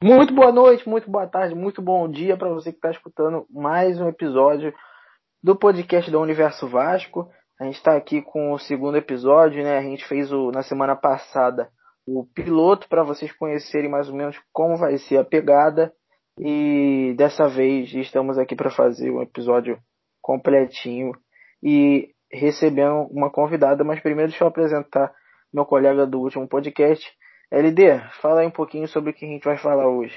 Muito boa noite, muito boa tarde, muito bom dia para você que está escutando mais um episódio do podcast do Universo Vasco. A gente está aqui com o segundo episódio, né? A gente fez o, na semana passada o piloto para vocês conhecerem mais ou menos como vai ser a pegada. E dessa vez estamos aqui para fazer um episódio completinho e recebendo uma convidada. Mas primeiro deixa eu apresentar meu colega do último podcast. LD, fala aí um pouquinho sobre o que a gente vai falar hoje.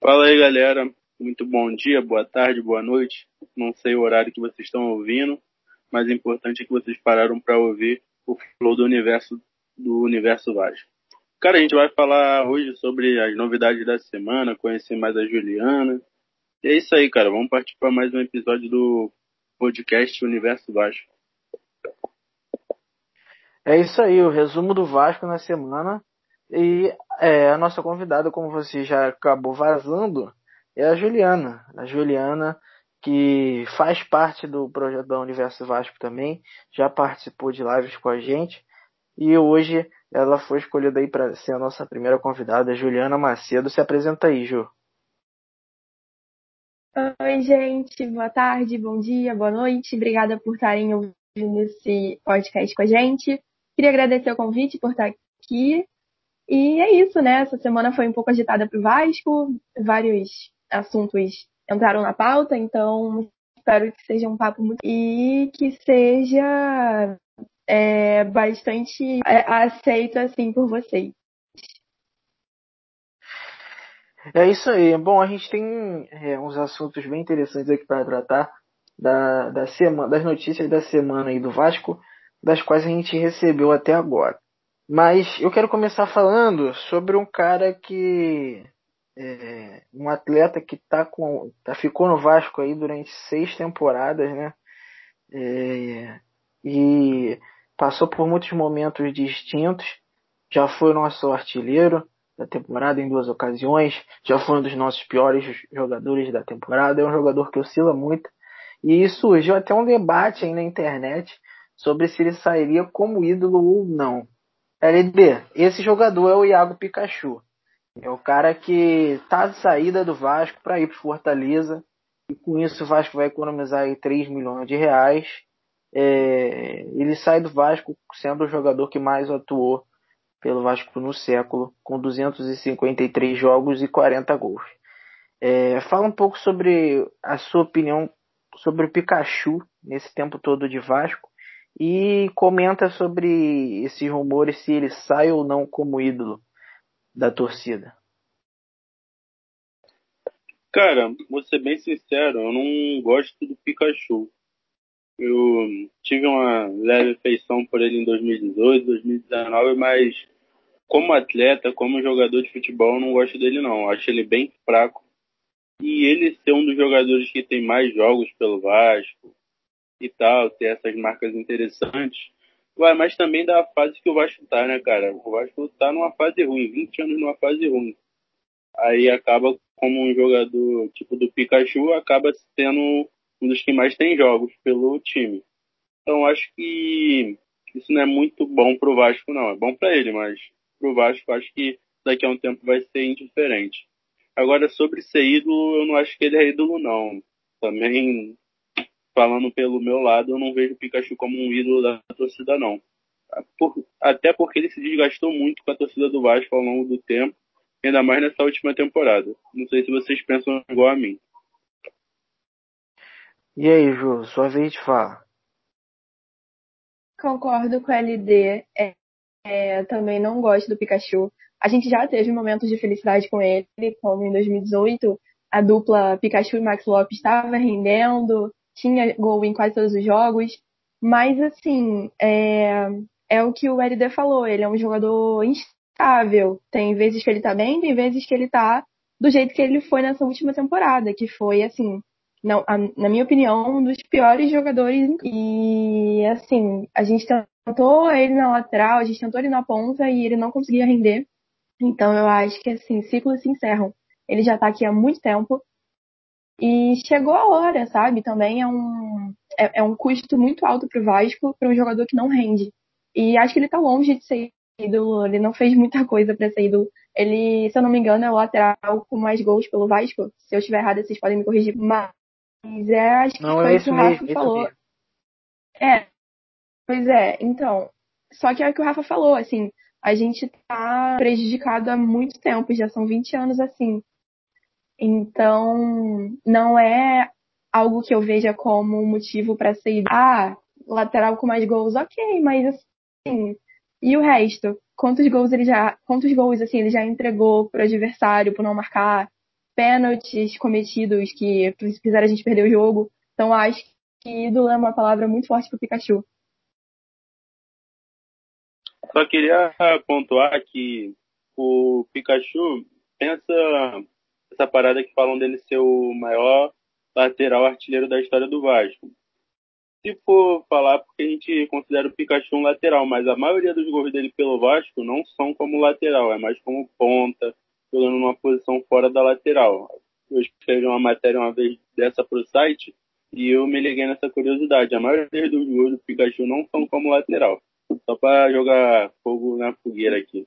Fala aí, galera. Muito bom dia, boa tarde, boa noite. Não sei o horário que vocês estão ouvindo, mas o importante é que vocês pararam para ouvir o flow do universo do universo Vasco. Cara, a gente vai falar hoje sobre as novidades da semana, conhecer mais a Juliana. E é isso aí, cara. Vamos partir para mais um episódio do podcast Universo Vasco. É isso aí, o resumo do Vasco na semana. E é, a nossa convidada, como você já acabou vazando, é a Juliana. A Juliana, que faz parte do projeto da Universo Vasco também, já participou de lives com a gente. E hoje ela foi escolhida aí para ser a nossa primeira convidada, Juliana Macedo. Se apresenta aí, Ju. Oi, gente. Boa tarde, bom dia, boa noite. Obrigada por estarem ouvindo esse podcast com a gente. Queria agradecer o convite por estar aqui. E é isso, né? Essa semana foi um pouco agitada para o Vasco. Vários assuntos entraram na pauta, então espero que seja um papo muito. e que seja é, bastante é, aceito assim por vocês. É isso aí. Bom, a gente tem é, uns assuntos bem interessantes aqui para tratar da, da semana, das notícias da semana aí do Vasco, das quais a gente recebeu até agora. Mas eu quero começar falando sobre um cara que é, um atleta que tá com, tá, ficou no Vasco aí durante seis temporadas, né? É, e passou por muitos momentos distintos. Já foi nosso artilheiro da temporada em duas ocasiões. Já foi um dos nossos piores jogadores da temporada. É um jogador que oscila muito. E surgiu até um debate aí na internet sobre se ele sairia como ídolo ou não. LD, esse jogador é o Iago Pikachu. É o cara que tá de saída do Vasco para ir para Fortaleza. E com isso o Vasco vai economizar aí 3 milhões de reais. É, ele sai do Vasco sendo o jogador que mais atuou pelo Vasco no século, com 253 jogos e 40 gols. É, fala um pouco sobre a sua opinião sobre o Pikachu nesse tempo todo de Vasco e comenta sobre esses rumores se ele sai ou não como ídolo da torcida. Cara, vou ser bem sincero, eu não gosto do Pikachu. Eu tive uma leve feição por ele em 2018, 2019, mas como atleta, como jogador de futebol, eu não gosto dele não. Acho ele bem fraco. E ele ser um dos jogadores que tem mais jogos pelo Vasco e tal, ter essas marcas interessantes. Ué, mas também da fase que o Vasco tá, né, cara? O Vasco tá numa fase ruim, 20 anos numa fase ruim. Aí acaba como um jogador tipo do Pikachu, acaba sendo um dos que mais tem jogos pelo time. Então acho que isso não é muito bom pro Vasco, não. É bom para ele, mas pro Vasco acho que daqui a um tempo vai ser indiferente. Agora, sobre ser ídolo, eu não acho que ele é ídolo, não. Também, falando pelo meu lado, eu não vejo o Pikachu como um ídolo da torcida, não. até porque ele se desgastou muito com a torcida do Vasco ao longo do tempo, ainda mais nessa última temporada. Não sei se vocês pensam igual a mim. E aí, Ju, sua vez de falar. Concordo com a LD. É, é, também não gosto do Pikachu. A gente já teve momentos de felicidade com ele, como em 2018, a dupla Pikachu e Max Lopes estava rendendo, tinha gol em quase todos os jogos. Mas, assim, é, é o que o LD falou, ele é um jogador instável. Tem vezes que ele tá bem, tem vezes que ele tá do jeito que ele foi nessa última temporada, que foi, assim, não, a, na minha opinião, um dos piores jogadores. E, assim, a gente tentou ele na lateral, a gente tentou ele na ponta e ele não conseguia render. Então, eu acho que, assim, ciclos se encerram. Ele já tá aqui há muito tempo. E chegou a hora, sabe? Também é um, é, é um custo muito alto pro Vasco para um jogador que não rende. E acho que ele tá longe de ser ídolo, ele não fez muita coisa para ser ídolo. Ele, se eu não me engano, é o lateral com mais gols pelo Vasco. Se eu estiver errado, vocês podem me corrigir. Mas é, acho que Não, foi é o que o Rafa mesmo, falou. É, pois é, então. Só que é o que o Rafa falou, assim, a gente tá prejudicado há muito tempo, já são 20 anos assim. Então, não é algo que eu veja como um motivo para ser, ah, lateral com mais gols, ok, mas assim, e o resto? Quantos gols ele já, quantos gols assim ele já entregou pro adversário por não marcar? Pênaltis cometidos que fizeram a gente perder o jogo. Então acho que ídolo é uma palavra muito forte pro Pikachu. Só queria pontuar que o Pikachu pensa essa parada que falam dele ser o maior lateral artilheiro da história do Vasco. Se for falar, porque a gente considera o Pikachu um lateral, mas a maioria dos gols dele pelo Vasco não são como lateral, é mais como ponta, jogando numa posição fora da lateral. Eu escrevi uma matéria uma vez dessa pro site e eu me liguei nessa curiosidade. A maioria dos gols do Pikachu não são como lateral. Só para jogar fogo na fogueira aqui.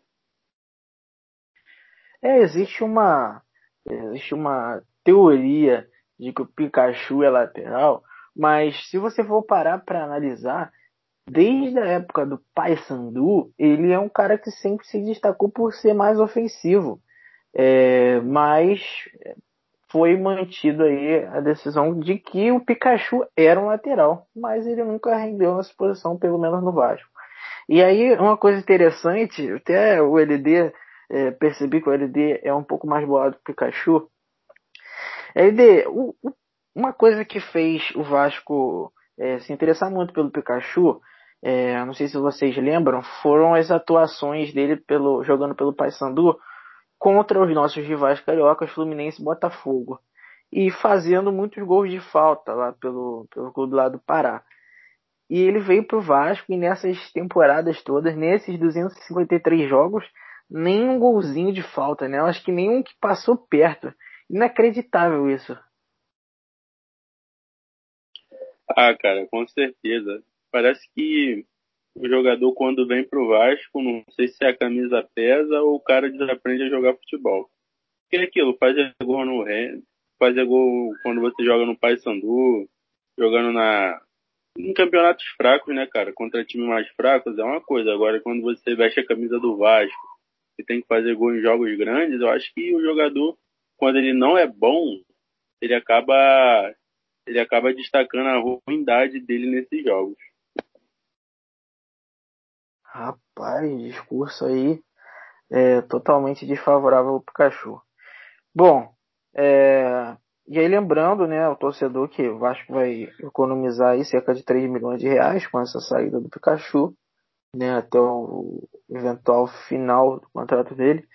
É, existe uma existe uma teoria de que o Pikachu é lateral, mas se você for parar para analisar, desde a época do Paysandu, ele é um cara que sempre se destacou por ser mais ofensivo. É, mas foi mantido aí a decisão de que o Pikachu era um lateral, mas ele nunca rendeu nessa posição, pelo menos no Vasco. E aí, uma coisa interessante, até o LD, é, percebi que o LD é um pouco mais bolado que o Pikachu. LD, o, o, uma coisa que fez o Vasco é, se interessar muito pelo Pikachu, é, não sei se vocês lembram, foram as atuações dele pelo, jogando pelo Paysandu contra os nossos rivais cariocas, Fluminense e Botafogo. E fazendo muitos gols de falta lá pelo, pelo clube lá do Pará. E ele veio pro Vasco e nessas temporadas todas, nesses 253 jogos, nem um golzinho de falta, né? Eu acho que nenhum que passou perto. Inacreditável isso. Ah, cara, com certeza. Parece que o jogador quando vem pro Vasco, não sei se a camisa pesa ou o cara desaprende a jogar futebol. Porque é aquilo, fazer gol no fazer gol quando você joga no Paysandu, jogando na em campeonatos fracos, né, cara, contra times mais fracos é uma coisa. Agora quando você veste a camisa do Vasco e tem que fazer gol em jogos grandes, eu acho que o jogador quando ele não é bom, ele acaba ele acaba destacando a ruindade dele nesses jogos. Rapaz, discurso aí é totalmente desfavorável ao Pikachu. Bom, é, e aí lembrando, né, o torcedor que o Vasco vai economizar aí cerca de 3 milhões de reais com essa saída do Pikachu, né, até o eventual final do contrato dele.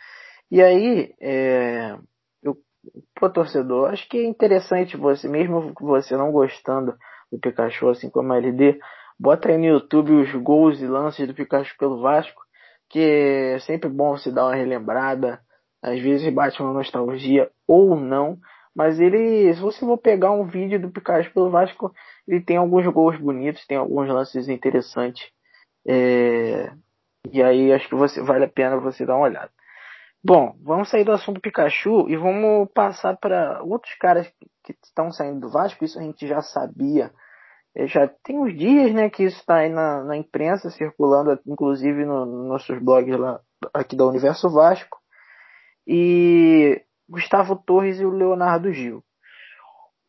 E aí, é, eu, pro torcedor, acho que é interessante você, mesmo você não gostando do Pikachu, assim como a LD, Bota aí no YouTube os gols e lances do Pikachu pelo Vasco, que é sempre bom se dar uma relembrada. Às vezes bate uma nostalgia ou não. Mas ele, se você for pegar um vídeo do Pikachu pelo Vasco, ele tem alguns gols bonitos, tem alguns lances interessantes. É... E aí acho que você vale a pena você dar uma olhada. Bom, vamos sair do assunto Pikachu e vamos passar para outros caras que estão saindo do Vasco. Isso a gente já sabia é, já tem uns dias, né, que isso está aí na, na, imprensa, circulando, inclusive no, nos nossos blogs lá, aqui da Universo Vasco. E Gustavo Torres e o Leonardo Gil.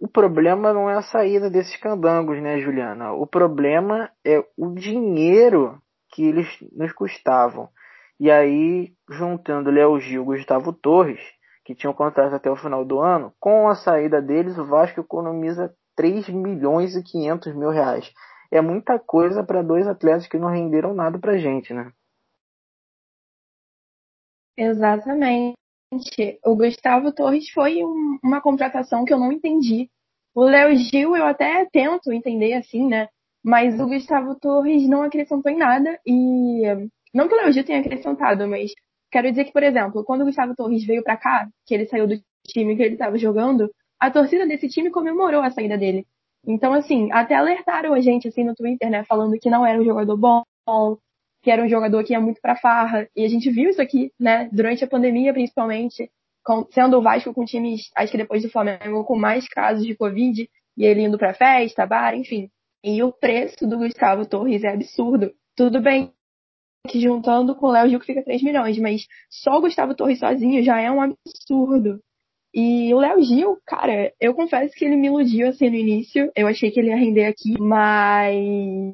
O problema não é a saída desses candangos, né, Juliana? O problema é o dinheiro que eles nos custavam. E aí, juntando Léo Gil e Gustavo Torres, que tinham contrato até o final do ano, com a saída deles, o Vasco economiza 3 milhões e 500 mil reais. É muita coisa para dois atletas que não renderam nada pra gente, né? Exatamente. O Gustavo Torres foi um, uma contratação que eu não entendi. O Léo Gil eu até tento entender assim, né? Mas o Gustavo Torres não acrescentou em nada e não que o Léo Gil tenha acrescentado, mas quero dizer que, por exemplo, quando o Gustavo Torres veio para cá, que ele saiu do time que ele estava jogando, a torcida desse time comemorou a saída dele. Então, assim, até alertaram a gente, assim, no Twitter, né, falando que não era um jogador bom, que era um jogador que ia muito pra farra. E a gente viu isso aqui, né? Durante a pandemia, principalmente, com, sendo o Vasco com times, acho que depois do Flamengo, com mais casos de Covid, e ele indo pra festa, bar, enfim. E o preço do Gustavo Torres é absurdo. Tudo bem que juntando com o Léo Gil que fica 3 milhões, mas só o Gustavo Torres sozinho já é um absurdo. E o Léo Gil, cara, eu confesso que ele me iludiu assim no início. Eu achei que ele ia render aqui, mas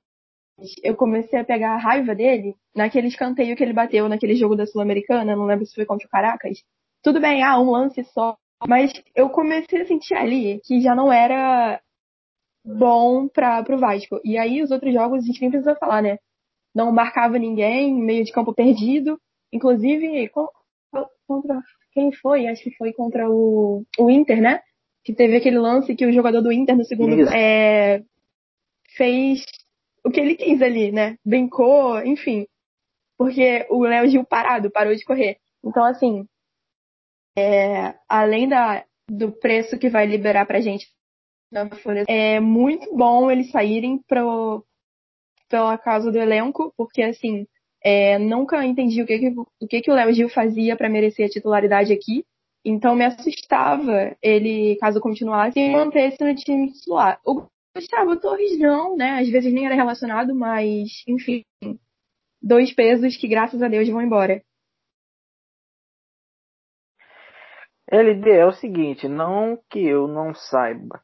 eu comecei a pegar a raiva dele naquele escanteio que ele bateu naquele jogo da Sul-Americana, não lembro se foi contra o Caracas. Tudo bem, ah, um lance só. Mas eu comecei a sentir ali que já não era bom para pro Vasco. E aí os outros jogos a gente nem precisa falar, né? Não marcava ninguém, meio de campo perdido. Inclusive, contra quem foi? Acho que foi contra o, o Inter, né? Que teve aquele lance que o jogador do Inter no segundo é, fez o que ele quis ali, né? Brincou, enfim. Porque o Léo Gil parado, parou de correr. Então, assim, é, além da, do preço que vai liberar pra gente é muito bom eles saírem pro, pela causa do elenco, porque, assim, é, nunca entendi o que, que, o, que, que o Léo Gil fazia para merecer a titularidade aqui. Então me assustava ele, caso continuasse, manter-se no time titular. O Gustavo Torres não, né? Às vezes nem era relacionado, mas, enfim, dois pesos que, graças a Deus, vão embora. LD é o seguinte, não que eu não saiba,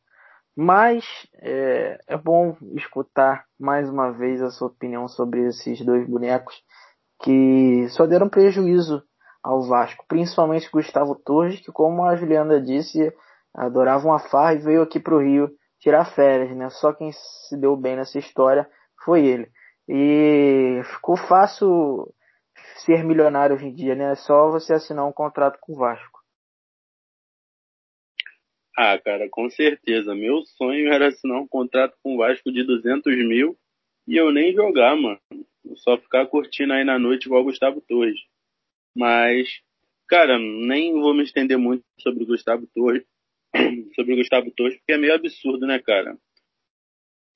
mas é, é, bom escutar mais uma vez a sua opinião sobre esses dois bonecos que só deram prejuízo ao Vasco, principalmente Gustavo Torres, que como a Juliana disse, adorava uma farra e veio aqui para o Rio tirar férias, né? Só quem se deu bem nessa história foi ele. E ficou fácil ser milionário hoje em dia, né? É só você assinar um contrato com o Vasco. Ah, cara, com certeza. Meu sonho era assinar um contrato com o Vasco de 200 mil e eu nem jogar, mano. Só ficar curtindo aí na noite igual o Gustavo Torres. Mas, cara, nem vou me estender muito sobre o Gustavo Torres sobre o Gustavo Torres, porque é meio absurdo, né, cara?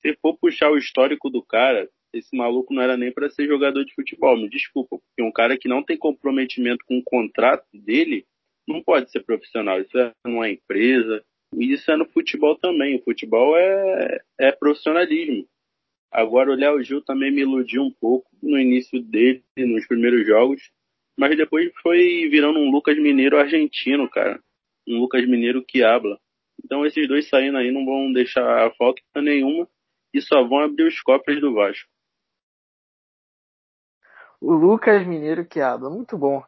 Se for puxar o histórico do cara, esse maluco não era nem para ser jogador de futebol, me desculpa, porque um cara que não tem comprometimento com o contrato dele não pode ser profissional. Isso é numa empresa, e isso é no futebol também. O futebol é, é profissionalismo. Agora o Léo Gil também me iludiu um pouco no início dele, nos primeiros jogos, mas depois foi virando um Lucas Mineiro argentino, cara um Lucas Mineiro que habla. Então esses dois saindo aí não vão deixar falta nenhuma e só vão abrir os cofres do Vasco. O Lucas Mineiro que habla, muito bom.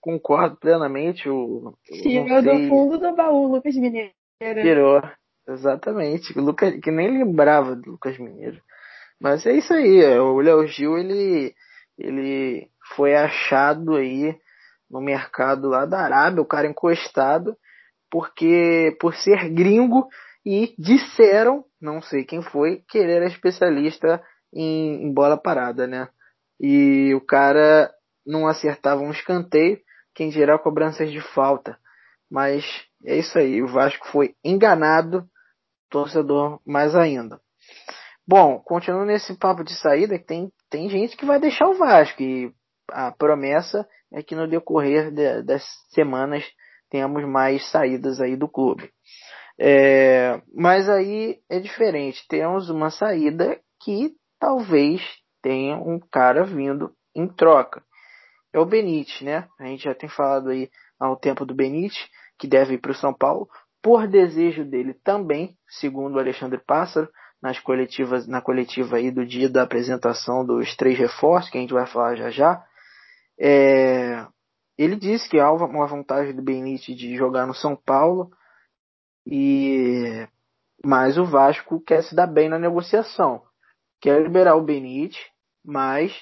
Concordo plenamente. O, Tirou do fundo do baú, Lucas Mineiro. Tirou, exatamente. O Lucas, que nem lembrava do Lucas Mineiro. Mas é isso aí. O Léo Gil, ele, ele foi achado aí no mercado lá da Arábia, o cara encostado porque por ser gringo e disseram, não sei quem foi, que ele era especialista em, em bola parada, né? E o cara não acertava um escanteio, quem geral cobranças de falta. Mas é isso aí, o Vasco foi enganado, torcedor mais ainda. Bom, continuando nesse papo de saída, tem, tem gente que vai deixar o Vasco e a promessa é que no decorrer de, das semanas tenhamos mais saídas aí do clube. É, mas aí é diferente. Temos uma saída que talvez tenha um cara vindo em troca. É o Benítez, né? A gente já tem falado aí há um tempo do Benítez, que deve ir para o São Paulo, por desejo dele também, segundo o Alexandre Pássaro, nas coletivas, na coletiva aí do dia da apresentação dos três reforços, que a gente vai falar já já. É, ele disse que há uma vontade do Benítez de jogar no São Paulo, e mas o Vasco quer se dar bem na negociação. Quer liberar o Benítez, mas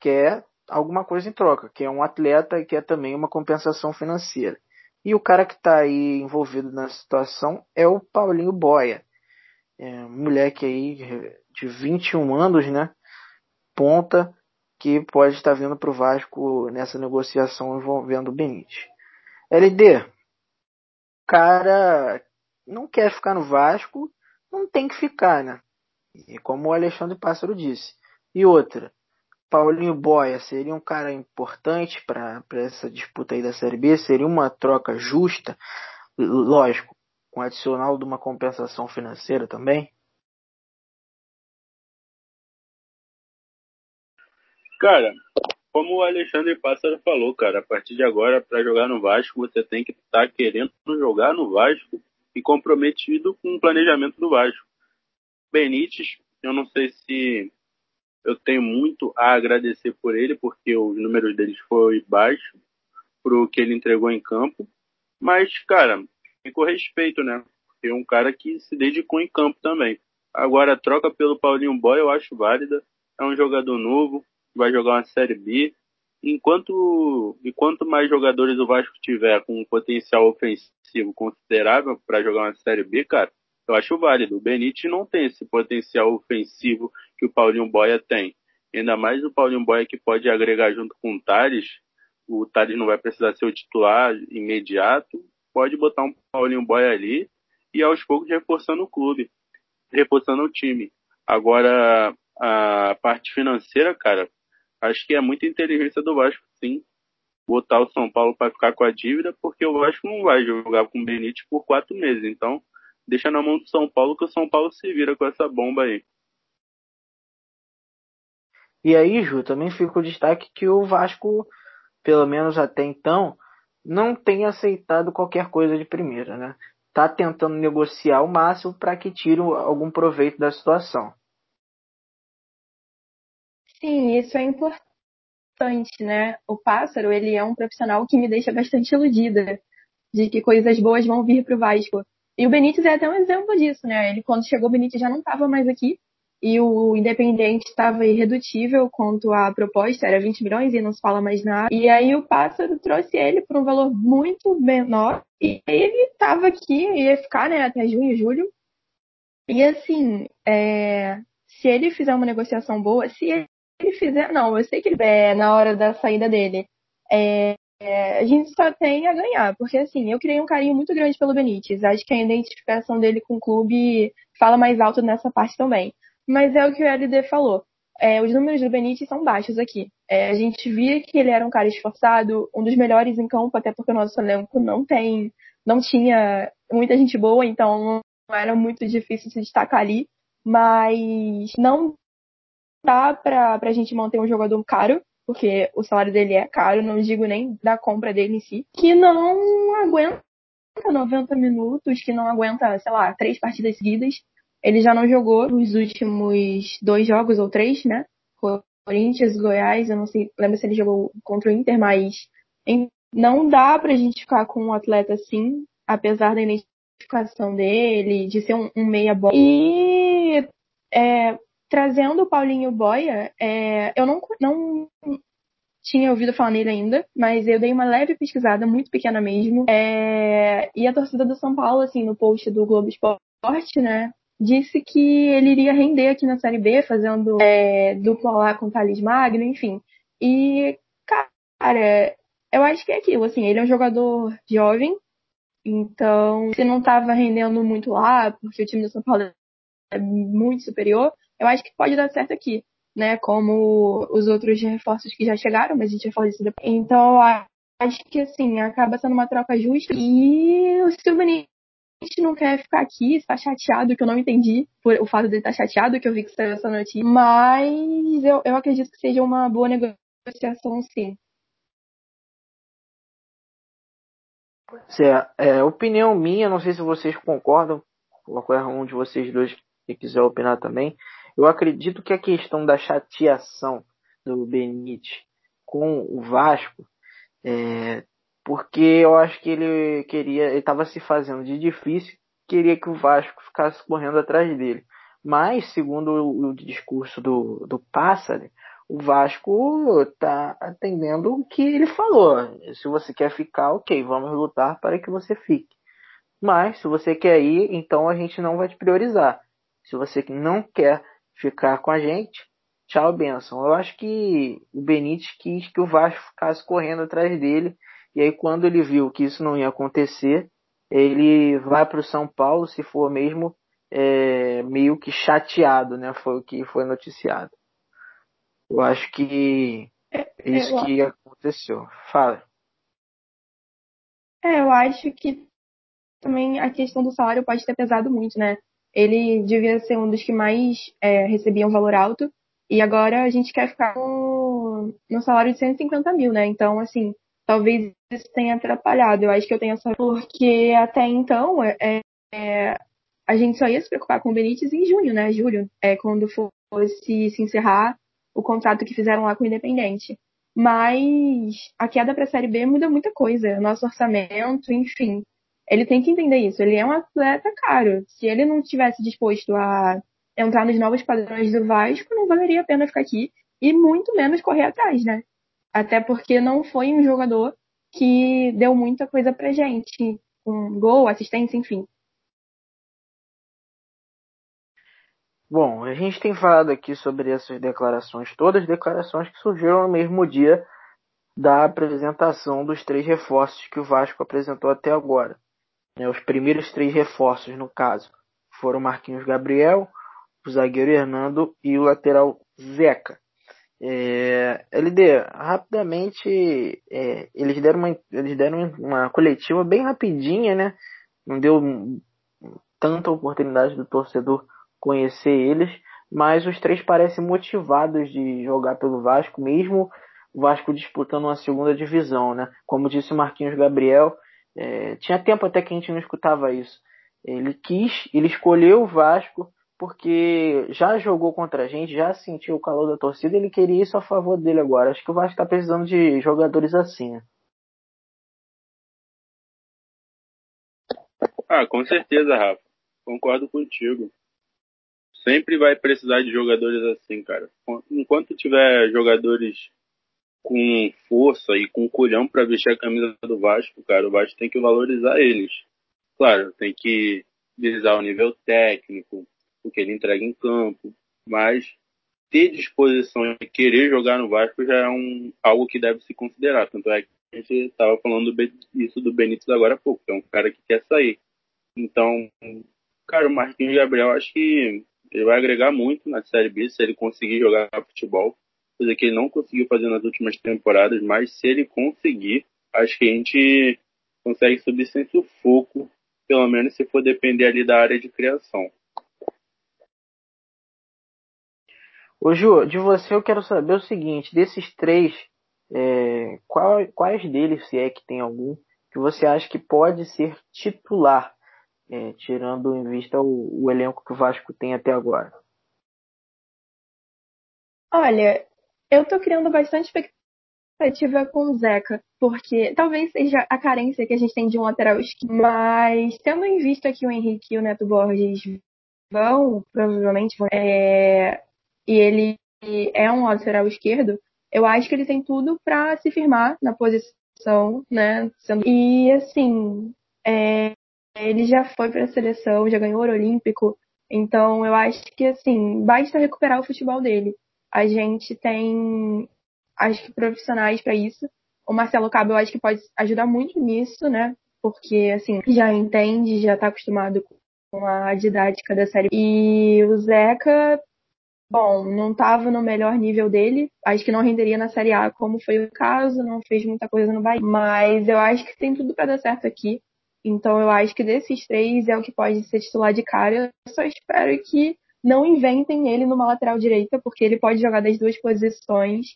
quer alguma coisa em troca, quer um atleta e quer também uma compensação financeira. E o cara que está aí envolvido na situação é o Paulinho Boia. É, um moleque aí de 21 anos, né? Ponta, que pode estar vindo para o Vasco nessa negociação envolvendo o Benítez. LD, o cara não quer ficar no Vasco, não tem que ficar, né? E como o Alexandre Pássaro disse. E outra, Paulinho Boia seria um cara importante para essa disputa aí da Série B? Seria uma troca justa? Lógico, com adicional de uma compensação financeira também? Cara, como o Alexandre Pássaro falou, cara, a partir de agora, para jogar no Vasco, você tem que estar tá querendo jogar no Vasco e comprometido com o planejamento do Vasco. Benítez, eu não sei se eu tenho muito a agradecer por ele, porque os números dele foi baixo pro que ele entregou em campo. Mas, cara, ficou respeito, né? Porque é um cara que se dedicou em campo também. Agora, a troca pelo Paulinho Boy eu acho válida. É um jogador novo, vai jogar uma Série B. Enquanto, enquanto mais jogadores o Vasco tiver com um potencial ofensivo considerável para jogar uma Série B, cara, eu acho válido. O Benítez não tem esse potencial ofensivo que o Paulinho Boia tem. Ainda mais o Paulinho Boia que pode agregar junto com o Thales. O Thales não vai precisar ser o titular imediato. Pode botar um Paulinho Boia ali e aos poucos reforçando o clube, reforçando o time. Agora, a parte financeira, cara, acho que é muita inteligência do Vasco, sim, botar o São Paulo para ficar com a dívida, porque o Vasco não vai jogar com o Benítez por quatro meses. Então, deixa na mão do São Paulo que o São Paulo se vira com essa bomba aí. E aí, Ju, também fica o destaque que o Vasco, pelo menos até então, não tem aceitado qualquer coisa de primeira, né? Tá tentando negociar o máximo para que tire algum proveito da situação. Sim, isso é importante, né? O pássaro, ele é um profissional que me deixa bastante iludida de que coisas boas vão vir para o Vasco. E o Benítez é até um exemplo disso, né? Ele, quando chegou, o Benítez já não estava mais aqui. E o Independente estava irredutível quanto à proposta, era 20 milhões e não se fala mais nada. E aí o Pássaro trouxe ele por um valor muito menor. E ele estava aqui, ia ficar, né, até junho, julho. E assim, é, se ele fizer uma negociação boa, se ele ele fizer, não, eu sei que ele é na hora da saída dele. É, é, a gente só tem a ganhar, porque assim, eu criei um carinho muito grande pelo Benítez. Acho que a identificação dele com o clube fala mais alto nessa parte também. Mas é o que o LD falou. É, os números do Benítez são baixos aqui. É, a gente via que ele era um cara esforçado, um dos melhores em campo, até porque o nosso elenco não tem, não tinha muita gente boa, então não era muito difícil se destacar ali. Mas não dá pra, pra gente manter um jogador caro, porque o salário dele é caro, não digo nem da compra dele em si, que não aguenta 90 minutos, que não aguenta, sei lá, três partidas seguidas. Ele já não jogou nos últimos dois jogos ou três, né? Corinthians, Goiás, eu não sei, lembro se ele jogou contra o Inter, mas não dá pra gente ficar com um atleta assim, apesar da identificação dele, de ser um, um meia bola. E é, trazendo o Paulinho Boia, é, eu não, não tinha ouvido falar nele ainda, mas eu dei uma leve pesquisada, muito pequena mesmo. É, e a torcida do São Paulo, assim, no post do Globo Esporte, né, disse que ele iria render aqui na Série B, fazendo é, dupla lá com o Thales Magno, enfim. E, cara, eu acho que é aquilo, assim, ele é um jogador jovem, então, se não estava rendendo muito lá, porque o time do São Paulo é muito superior, eu acho que pode dar certo aqui, né? Como os outros reforços que já chegaram, mas a gente vai falar disso depois. Então, acho que assim, acaba sendo uma troca justa. E o Silvanite não quer ficar aqui, está chateado, que eu não entendi por o fato de ele estar chateado, que eu vi que saiu essa notícia. Mas eu, eu acredito que seja uma boa negociação, sim. É, é, opinião minha, não sei se vocês concordam, qualquer um de vocês dois que quiser opinar também. Eu acredito que a questão da chateação do Benítez com o Vasco, é, porque eu acho que ele queria, ele estava se fazendo de difícil, queria que o Vasco ficasse correndo atrás dele. Mas, segundo o, o discurso do, do Pássaro, o Vasco está atendendo o que ele falou. Se você quer ficar, ok, vamos lutar para que você fique. Mas, se você quer ir, então a gente não vai te priorizar. Se você não quer ficar com a gente. Tchau, benção. Eu acho que o Benítez quis que o Vasco ficasse correndo atrás dele. E aí, quando ele viu que isso não ia acontecer, ele vai para o São Paulo, se for mesmo é, meio que chateado, né? Foi o que foi noticiado. Eu acho que é isso que aconteceu. Fala. É, eu acho que também a questão do salário pode ter pesado muito, né? Ele devia ser um dos que mais é, recebiam valor alto e agora a gente quer ficar no salário de 150 mil, né? Então, assim, talvez isso tenha atrapalhado. Eu acho que eu tenho essa. Porque até então, é, é, a gente só ia se preocupar com o Benítez em junho, né? Julho, é quando fosse se encerrar o contrato que fizeram lá com o Independente. Mas a queda para a Série B muda muita coisa, nosso orçamento, enfim. Ele tem que entender isso. Ele é um atleta caro. Se ele não tivesse disposto a entrar nos novos padrões do Vasco, não valeria a pena ficar aqui e muito menos correr atrás, né? Até porque não foi um jogador que deu muita coisa pra gente, um gol, assistência, enfim. Bom, a gente tem falado aqui sobre essas declarações, todas declarações que surgiram no mesmo dia da apresentação dos três reforços que o Vasco apresentou até agora. Né, os primeiros três reforços, no caso, foram Marquinhos Gabriel, o zagueiro Hernando e o lateral Zeca. É, LD, rapidamente, é, eles, deram uma, eles deram uma coletiva bem rapidinha, né? Não deu tanta oportunidade do torcedor conhecer eles, mas os três parecem motivados de jogar pelo Vasco, mesmo o Vasco disputando uma segunda divisão, né? Como disse o Marquinhos Gabriel, é, tinha tempo até que a gente não escutava isso. Ele quis, ele escolheu o Vasco porque já jogou contra a gente, já sentiu o calor da torcida, ele queria isso a favor dele agora. Acho que o Vasco está precisando de jogadores assim. Né? Ah, com certeza, Rafa. Concordo contigo sempre vai precisar de jogadores assim, cara. Enquanto tiver jogadores com força e com culhão para vestir a camisa do Vasco, cara, o Vasco tem que valorizar eles. Claro, tem que visar o nível técnico, o que ele entrega em campo, mas ter disposição e querer jogar no Vasco já é um, algo que deve se considerar. Tanto é que a gente estava falando do, isso do Benítez agora há pouco, é um cara que quer sair. Então, cara, o Marquinhos Gabriel, acho que ele vai agregar muito na Série B se ele conseguir jogar futebol, coisa que ele não conseguiu fazer nas últimas temporadas, mas se ele conseguir, acho que a gente consegue subir sem sufoco, pelo menos se for depender ali da área de criação. Ô Ju, de você eu quero saber o seguinte, desses três, é, qual, quais deles, se é que tem algum, que você acha que pode ser titular é, tirando em vista o, o elenco que o Vasco tem até agora? Olha, eu tô criando bastante expectativa com o Zeca, porque talvez seja a carência que a gente tem de um lateral esquerdo, mas tendo em vista que o Henrique e o Neto Borges vão, provavelmente, é, e ele é um lateral esquerdo, eu acho que ele tem tudo para se firmar na posição, né? E assim, é, ele já foi para a seleção, já ganhou ouro olímpico. Então, eu acho que, assim, basta recuperar o futebol dele. A gente tem, acho que, profissionais para isso. O Marcelo Cabo, eu acho que pode ajudar muito nisso, né? Porque, assim, já entende, já está acostumado com a didática da série. E o Zeca, bom, não estava no melhor nível dele. Acho que não renderia na Série A, como foi o caso. Não fez muita coisa no Bahia. Mas eu acho que tem tudo para dar certo aqui. Então eu acho que desses três é o que pode ser titular de cara. Eu só espero que não inventem ele numa lateral direita, porque ele pode jogar das duas posições.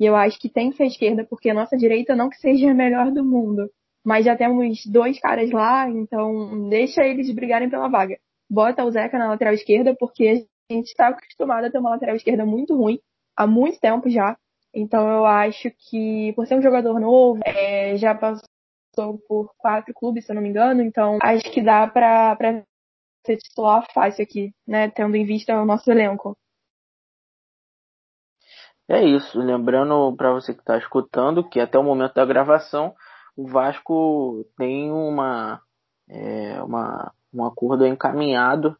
E eu acho que tem que ser esquerda, porque a nossa direita não que seja a melhor do mundo. Mas já temos dois caras lá, então deixa eles brigarem pela vaga. Bota o Zeca na lateral esquerda, porque a gente está acostumado a ter uma lateral esquerda muito ruim, há muito tempo já. Então eu acho que, por ser um jogador novo, é, já passou por quatro clubes, se eu não me engano, então acho que dá pra ser titular fácil aqui, né? Tendo em vista o nosso elenco. É isso. Lembrando para você que está escutando que até o momento da gravação o Vasco tem uma, é, uma um acordo encaminhado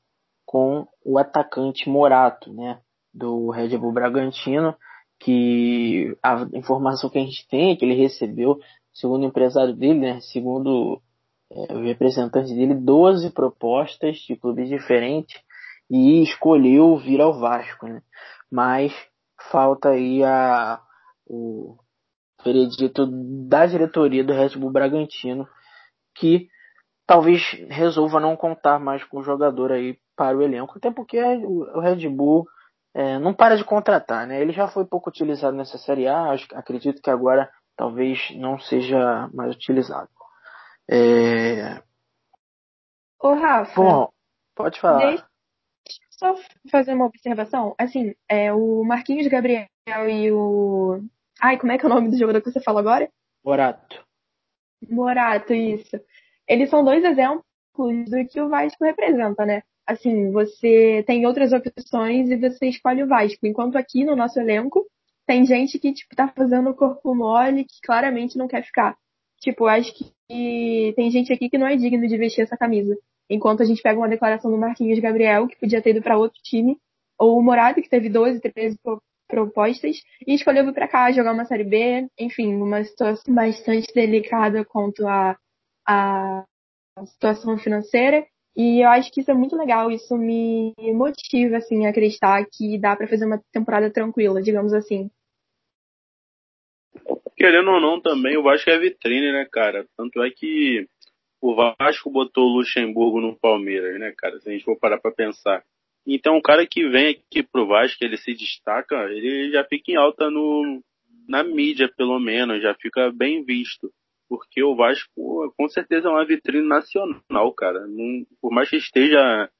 com o atacante Morato, né? Do Red Bull Bragantino, que a informação que a gente tem é que ele recebeu segundo o empresário dele, né, segundo é, o representante dele, 12 propostas de clubes diferentes e escolheu vir ao Vasco. Né? Mas falta aí a, o veredito da diretoria do Red Bull Bragantino, que talvez resolva não contar mais com o jogador aí para o elenco, até porque o Red Bull é, não para de contratar, né? Ele já foi pouco utilizado nessa Série A, acredito que agora talvez não seja mais utilizado. É... Ô, Rafa. Bom, pode falar. Deixa só fazer uma observação. Assim, é, o Marquinhos Gabriel e o. Ai, como é que é o nome do jogador que você falou agora? Morato. Morato, isso. Eles são dois exemplos do que o Vasco representa, né? Assim, você tem outras opções e você escolhe o Vasco. Enquanto aqui no nosso elenco, tem gente que, tipo, tá fazendo o corpo mole que claramente não quer ficar. Tipo, acho que tem gente aqui que não é digno de vestir essa camisa. Enquanto a gente pega uma declaração do Marquinhos Gabriel, que podia ter ido para outro time, ou o Morato, que teve 12, 13 propostas, e escolheu vir para cá jogar uma Série B, enfim, uma situação bastante delicada quanto à a, a situação financeira. E eu acho que isso é muito legal, isso me motiva, assim, a acreditar que dá para fazer uma temporada tranquila, digamos assim. Querendo ou não, também o Vasco é vitrine, né, cara? Tanto é que o Vasco botou o Luxemburgo no Palmeiras, né, cara? Se a gente for parar pra pensar. Então, o cara que vem aqui pro Vasco, ele se destaca, ele já fica em alta no, na mídia, pelo menos, já fica bem visto. Porque o Vasco, com certeza, é uma vitrine nacional, cara. Não, por mais que esteja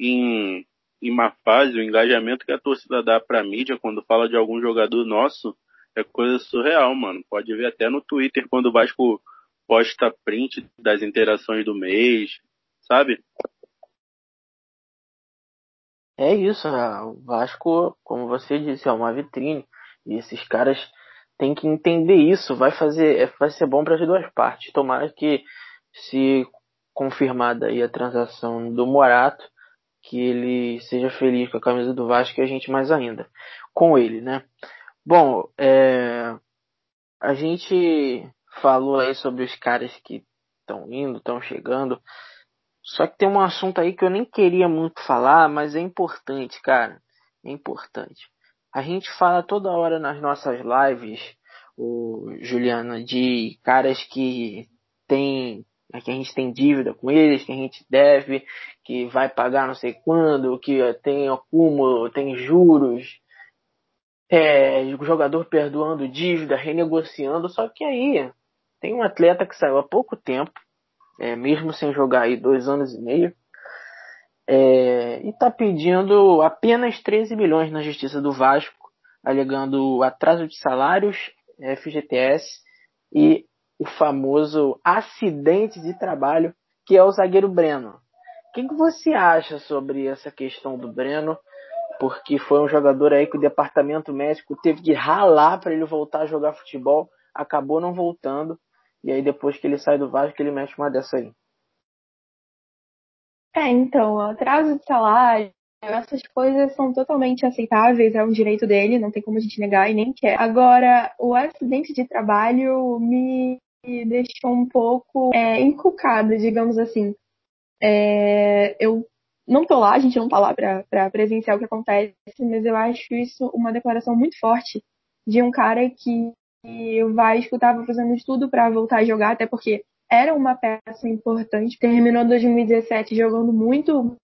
em, em uma fase, o engajamento que a torcida dá pra mídia quando fala de algum jogador nosso é coisa surreal, mano. Pode ver até no Twitter quando o Vasco posta print das interações do mês, sabe? É isso, né? o Vasco, como você disse, é uma vitrine. E esses caras têm que entender isso. Vai fazer, é, vai ser bom para as duas partes. Tomara que, se confirmada aí a transação do Morato, que ele seja feliz com a camisa do Vasco e a gente mais ainda com ele, né? Bom, é, a gente falou aí sobre os caras que estão indo, estão chegando. Só que tem um assunto aí que eu nem queria muito falar, mas é importante, cara. É importante. A gente fala toda hora nas nossas lives, o Juliana, de caras que tem que a gente tem dívida com eles, que a gente deve, que vai pagar não sei quando, que tem acúmulo, tem juros, é, o jogador perdoando dívida, renegociando, só que aí tem um atleta que saiu há pouco tempo, é, mesmo sem jogar aí dois anos e meio, é, e está pedindo apenas 13 milhões na justiça do Vasco, alegando atraso de salários, FGTS e o famoso acidente de trabalho, que é o zagueiro Breno. O que, que você acha sobre essa questão do Breno? Porque foi um jogador aí que o departamento médico teve que ralar para ele voltar a jogar futebol, acabou não voltando e aí depois que ele sai do Vasco, ele mexe uma dessa aí. É, então, atraso de salário, essas coisas são totalmente aceitáveis, é um direito dele, não tem como a gente negar e nem quer. Agora, o acidente de trabalho me deixou um pouco é, encucada, digamos assim. É, eu não tô lá, a gente não tá lá para presenciar o que acontece, mas eu acho isso uma declaração muito forte de um cara que e o Vasco estava fazendo estudo para voltar a jogar, até porque era uma peça importante. Terminou 2017 jogando muito,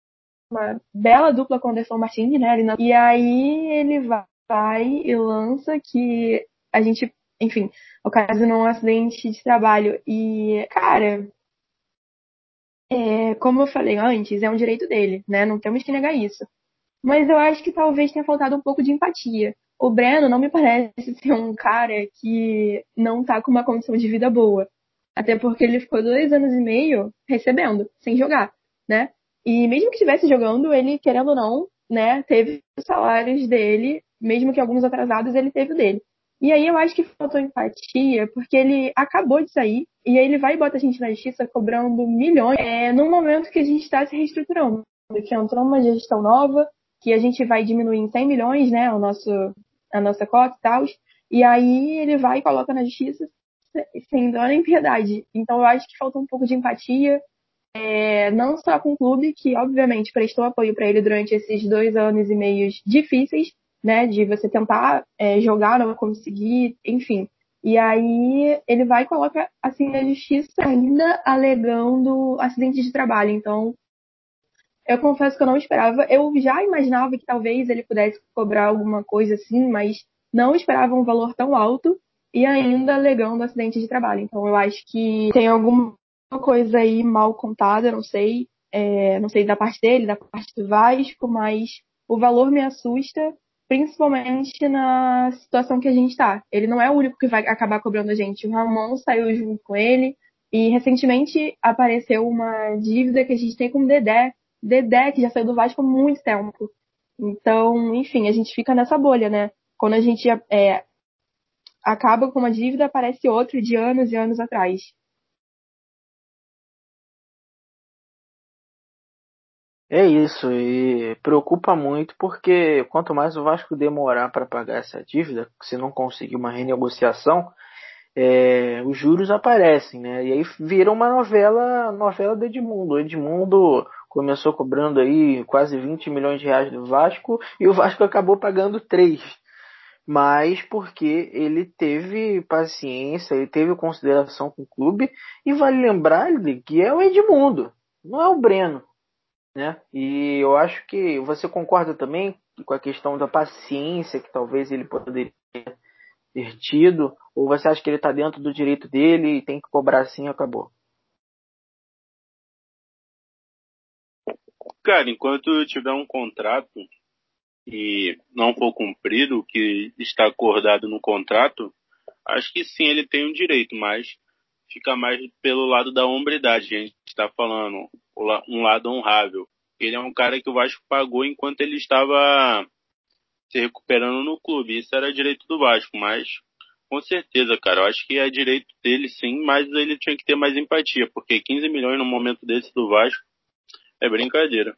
uma bela dupla com o Anderson Martins, né? E aí ele vai e lança que a gente, enfim, ocasionou um acidente de trabalho. E, cara, é, como eu falei antes, é um direito dele, né? Não temos que negar isso. Mas eu acho que talvez tenha faltado um pouco de empatia o Breno não me parece ser um cara que não tá com uma condição de vida boa. Até porque ele ficou dois anos e meio recebendo, sem jogar, né? E mesmo que estivesse jogando, ele, querendo ou não, né, teve os salários dele, mesmo que alguns atrasados, ele teve o dele. E aí eu acho que faltou empatia, porque ele acabou de sair, e aí ele vai e bota a gente na justiça cobrando milhões, é, no momento que a gente está se reestruturando, que entrou uma gestão nova, que a gente vai diminuir em 100 milhões, né, o nosso, a nossa cota e tal. E aí ele vai e coloca na justiça sem dó nem piedade. Então eu acho que faltou um pouco de empatia, é, não só com o clube, que obviamente prestou apoio para ele durante esses dois anos e meio difíceis, né? De você tentar é, jogar, não conseguir, enfim. E aí ele vai e coloca assim na justiça ainda alegando acidente de trabalho. Então, eu confesso que eu não esperava. Eu já imaginava que talvez ele pudesse cobrar alguma coisa assim, mas não esperava um valor tão alto e ainda alegando acidente de trabalho. Então, eu acho que tem alguma coisa aí mal contada, não sei, é, não sei da parte dele, da parte do Vasco, mas o valor me assusta principalmente na situação que a gente está. Ele não é o único que vai acabar cobrando a gente. O Ramon saiu junto com ele e recentemente apareceu uma dívida que a gente tem com o Dedé. Dedé, que já saiu do Vasco há muito tempo. Então, enfim, a gente fica nessa bolha, né? Quando a gente é, acaba com uma dívida, aparece outra de anos e anos atrás. É isso, e preocupa muito porque quanto mais o Vasco demorar para pagar essa dívida, se não conseguir uma renegociação, é, os juros aparecem, né? E aí vira uma novela, novela do Edmundo. Edmundo começou cobrando aí quase 20 milhões de reais do Vasco e o Vasco acabou pagando 3. Mas porque ele teve paciência, ele teve consideração com o clube e vale lembrar que é o Edmundo, não é o Breno né? E eu acho que você concorda também com a questão da paciência que talvez ele poderia ter tido, ou você acha que ele está dentro do direito dele e tem que cobrar assim e acabou? Cara, enquanto tiver um contrato e não for cumprido o que está acordado no contrato, acho que sim, ele tem um direito, mas fica mais pelo lado da hombridade. A gente está falando um lado honrável. Ele é um cara que o Vasco pagou enquanto ele estava se recuperando no clube. Isso era direito do Vasco, mas com certeza, cara, eu acho que é direito dele sim, mas ele tinha que ter mais empatia, porque 15 milhões no momento desse do Vasco é brincadeira.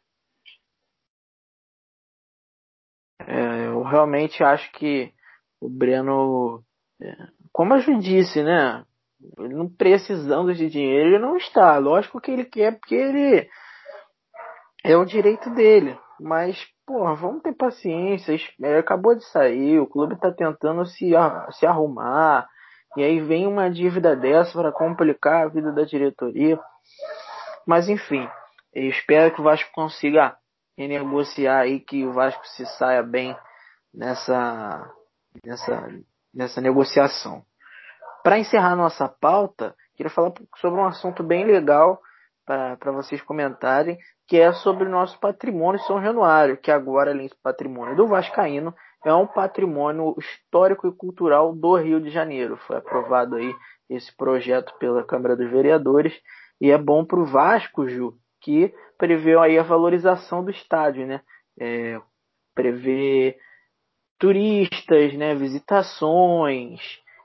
É, eu realmente acho que o Breno, é, como a Ju disse, né? Ele não precisando de dinheiro, ele não está. Lógico que ele quer, porque ele é o direito dele. Mas, porra, vamos ter paciência. É, acabou de sair, o clube está tentando se, se arrumar. E aí vem uma dívida dessa para complicar a vida da diretoria. Mas enfim, eu espero que o Vasco consiga renegociar aí, que o Vasco se saia bem nessa, nessa, nessa negociação. Para encerrar nossa pauta, queria falar sobre um assunto bem legal para vocês comentarem, que é sobre o nosso patrimônio São Januário, que agora, além do patrimônio do Vascaíno, é um patrimônio histórico e cultural do Rio de Janeiro. Foi aprovado aí esse projeto pela Câmara dos Vereadores e é bom para o Vasco, Ju, que prevê aí a valorização do estádio, né? É, prevê turistas, né? Visitações,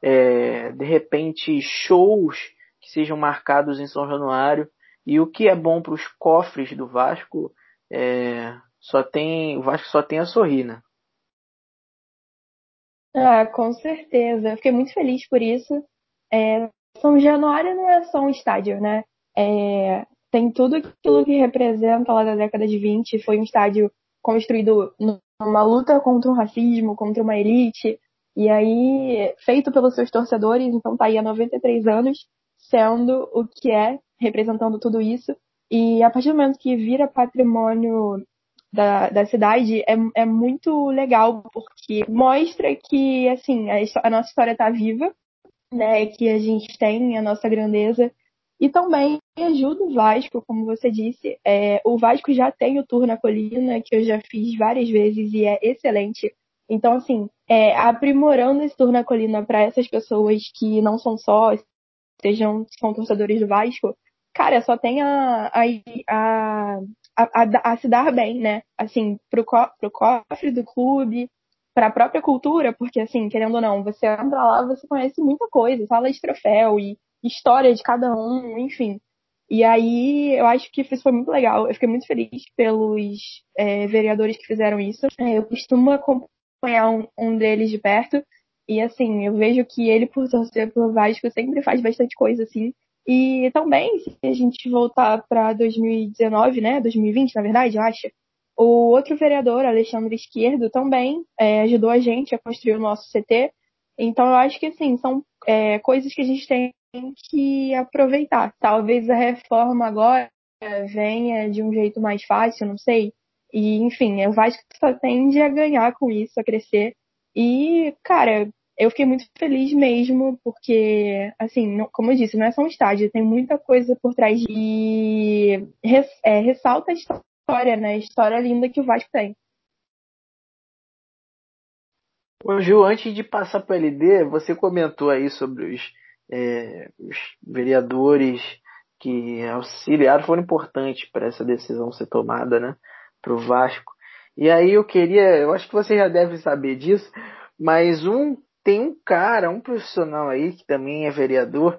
é, de repente shows que sejam marcados em São Januário e o que é bom para os cofres do Vasco, é, só tem o Vasco só tem a sorrir, né? Ah, com certeza. Eu fiquei muito feliz por isso. É, São Januário não é só um estádio, né? É, tem tudo aquilo que representa lá da década de 20. Foi um estádio construído numa luta contra o racismo, contra uma elite. E aí, feito pelos seus torcedores, então tá aí há 93 anos, sendo o que é representando tudo isso. E a partir do momento que vira patrimônio da, da cidade, é, é muito legal, porque mostra que, assim, a, a nossa história está viva, né, que a gente tem a nossa grandeza, e também ajuda o Vasco, como você disse. É, o Vasco já tem o Tour na Colina, que eu já fiz várias vezes e é excelente. Então, assim, é, aprimorando esse Tour na Colina para essas pessoas que não são só, sejam são torcedores do Vasco, cara, só tem a, a, a, a, a se dar bem, né? Assim, pro, co, pro cofre do clube, para a própria cultura, porque assim, querendo ou não, você entra lá, você conhece muita coisa, sala de troféu e história de cada um, enfim. E aí eu acho que isso foi muito legal. Eu fiquei muito feliz pelos é, vereadores que fizeram isso. É, eu costumo acompanhar um, um, deles de perto. E assim, eu vejo que ele, por torcer pelo Vasco, sempre faz bastante coisa assim. E também, se a gente voltar para 2019, né? 2020, na verdade, eu acho. O outro vereador, Alexandre Esquerdo, também é, ajudou a gente a construir o nosso CT. Então, eu acho que, assim, são é, coisas que a gente tem que aproveitar. Talvez a reforma agora venha de um jeito mais fácil, não sei. E, enfim, o Vasco só tende a ganhar com isso, a crescer. E, cara, eu fiquei muito feliz mesmo, porque, assim, não, como eu disse, não é só um estádio, tem muita coisa por trás. E res, é, ressalta a história, né? A história linda que o Vasco tem. Ô, Ju, antes de passar para o LD, você comentou aí sobre os, é, os vereadores que auxiliaram, foram importantes para essa decisão ser tomada, né? Para o Vasco. E aí eu queria, eu acho que você já deve saber disso, mas um tem um cara, um profissional aí que também é vereador,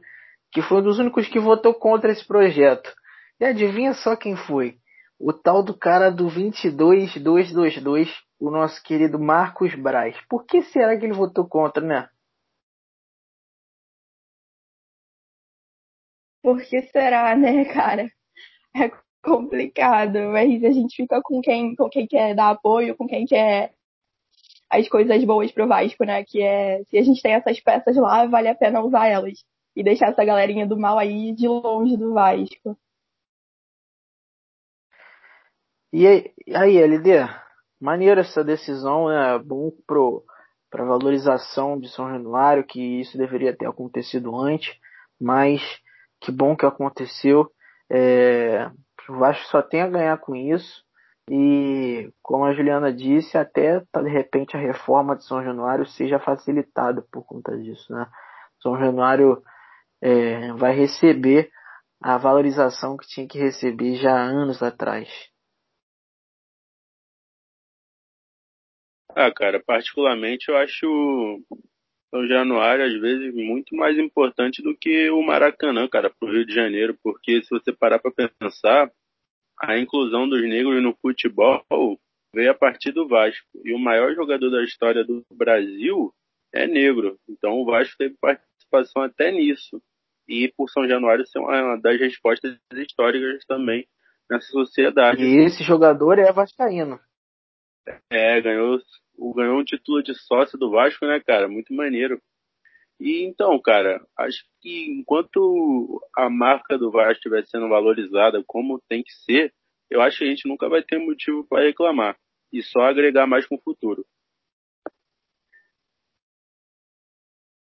que foi um dos únicos que votou contra esse projeto. E adivinha só quem foi? O tal do cara do 22222, o nosso querido Marcos Braz. Por que será que ele votou contra, né? Por que será, né, cara? É complicado, mas a gente fica com quem, com quem quer dar apoio, com quem quer as coisas boas pro Vasco, né? Que é, se a gente tem essas peças lá, vale a pena usar elas. E deixar essa galerinha do mal aí de longe do Vasco. E aí, LD? Maneira essa decisão, né? Bom pro, pra valorização de São Januário, que isso deveria ter acontecido antes, mas que bom que aconteceu. É, o Vasco só tem a ganhar com isso. E, como a Juliana disse, até tá, de repente a reforma de São Januário seja facilitada por conta disso. Né? São Januário é, vai receber a valorização que tinha que receber já anos atrás. Ah, cara, particularmente eu acho São Januário às vezes muito mais importante do que o Maracanã, cara, pro Rio de Janeiro, porque se você parar para pensar, a inclusão dos negros no futebol veio a partir do Vasco. E o maior jogador da história do Brasil é negro. Então o Vasco teve participação até nisso. E por São Januário ser uma das respostas históricas também nessa sociedade. E esse jogador é vascaíno. É, ganhou, ganhou um título de sócio do Vasco, né, cara? Muito maneiro. E então, cara, acho que enquanto a marca do VAR estiver sendo valorizada como tem que ser, eu acho que a gente nunca vai ter motivo para reclamar e só agregar mais com o futuro.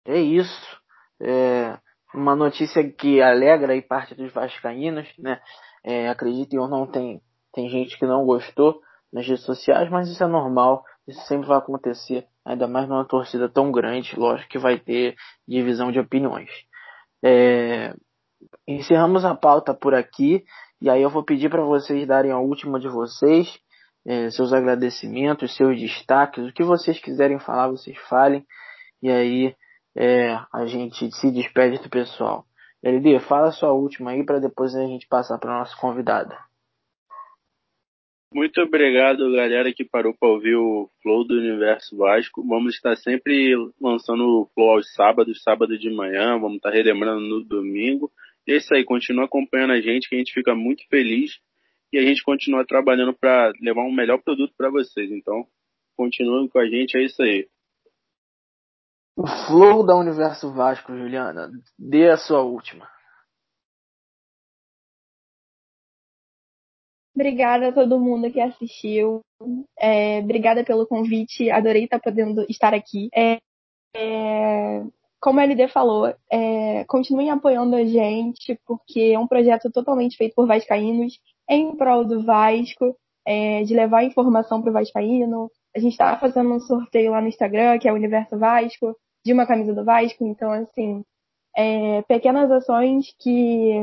É isso. É uma notícia que alegra aí parte dos vascaínos, né? É, acreditem ou não, tem, tem gente que não gostou nas redes sociais, mas isso é normal, isso sempre vai acontecer ainda mais numa torcida tão grande, lógico que vai ter divisão de opiniões. É, encerramos a pauta por aqui e aí eu vou pedir para vocês darem a última de vocês, é, seus agradecimentos, seus destaques, o que vocês quiserem falar, vocês falem e aí é, a gente se despede do pessoal. LD, fala a sua última aí para depois a gente passar para nossa convidada. Muito obrigado, galera, que parou para ouvir o Flow do Universo Vasco. Vamos estar sempre lançando o Flow aos sábados, sábado de manhã, vamos estar relembrando no domingo. E é isso aí, continua acompanhando a gente, que a gente fica muito feliz e a gente continua trabalhando para levar um melhor produto para vocês. Então, continuem com a gente, é isso aí. O Flow da Universo Vasco, Juliana, dê a sua última. Obrigada a todo mundo que assistiu. É, obrigada pelo convite. Adorei estar podendo estar aqui. É, é, como a LD falou, é, continuem apoiando a gente, porque é um projeto totalmente feito por Vascaínos, em prol do Vasco, é, de levar informação para o Vascaíno. A gente está fazendo um sorteio lá no Instagram, que é o Universo Vasco, de uma camisa do Vasco. Então, assim, é, pequenas ações que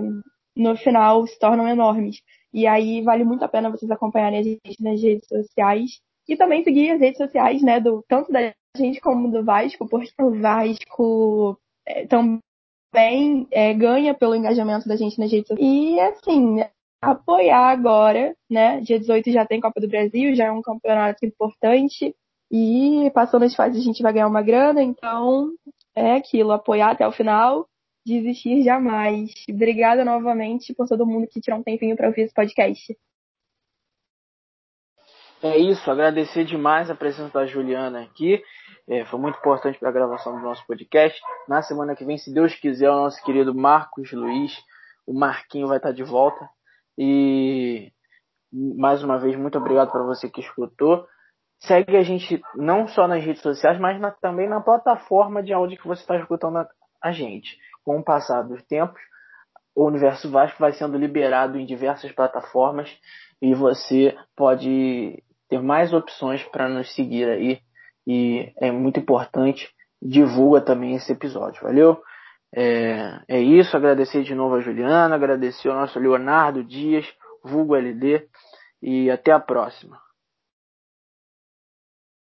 no final se tornam enormes. E aí vale muito a pena vocês acompanharem a gente nas redes sociais e também seguir as redes sociais, né, do tanto da gente como do Vasco, porque o Vasco é, também é, ganha pelo engajamento da gente nas redes sociais. E assim, apoiar agora, né? Dia 18 já tem Copa do Brasil, já é um campeonato importante. E passando as fases a gente vai ganhar uma grana, então é aquilo, apoiar até o final desistir jamais. Obrigada novamente por todo mundo que tirou um tempinho para ouvir esse podcast. É isso, agradecer demais a presença da Juliana aqui. É, foi muito importante para a gravação do nosso podcast. Na semana que vem, se Deus quiser, o nosso querido Marcos Luiz, o Marquinho vai estar de volta. E mais uma vez, muito obrigado para você que escutou. Segue a gente não só nas redes sociais, mas na, também na plataforma de áudio que você está escutando a, a gente. Com o passar dos tempos, o Universo Vasco vai sendo liberado em diversas plataformas e você pode ter mais opções para nos seguir aí e é muito importante. Divulga também esse episódio, valeu? É, é isso, agradecer de novo a Juliana, agradecer ao nosso Leonardo Dias, vulgo LD, e até a próxima.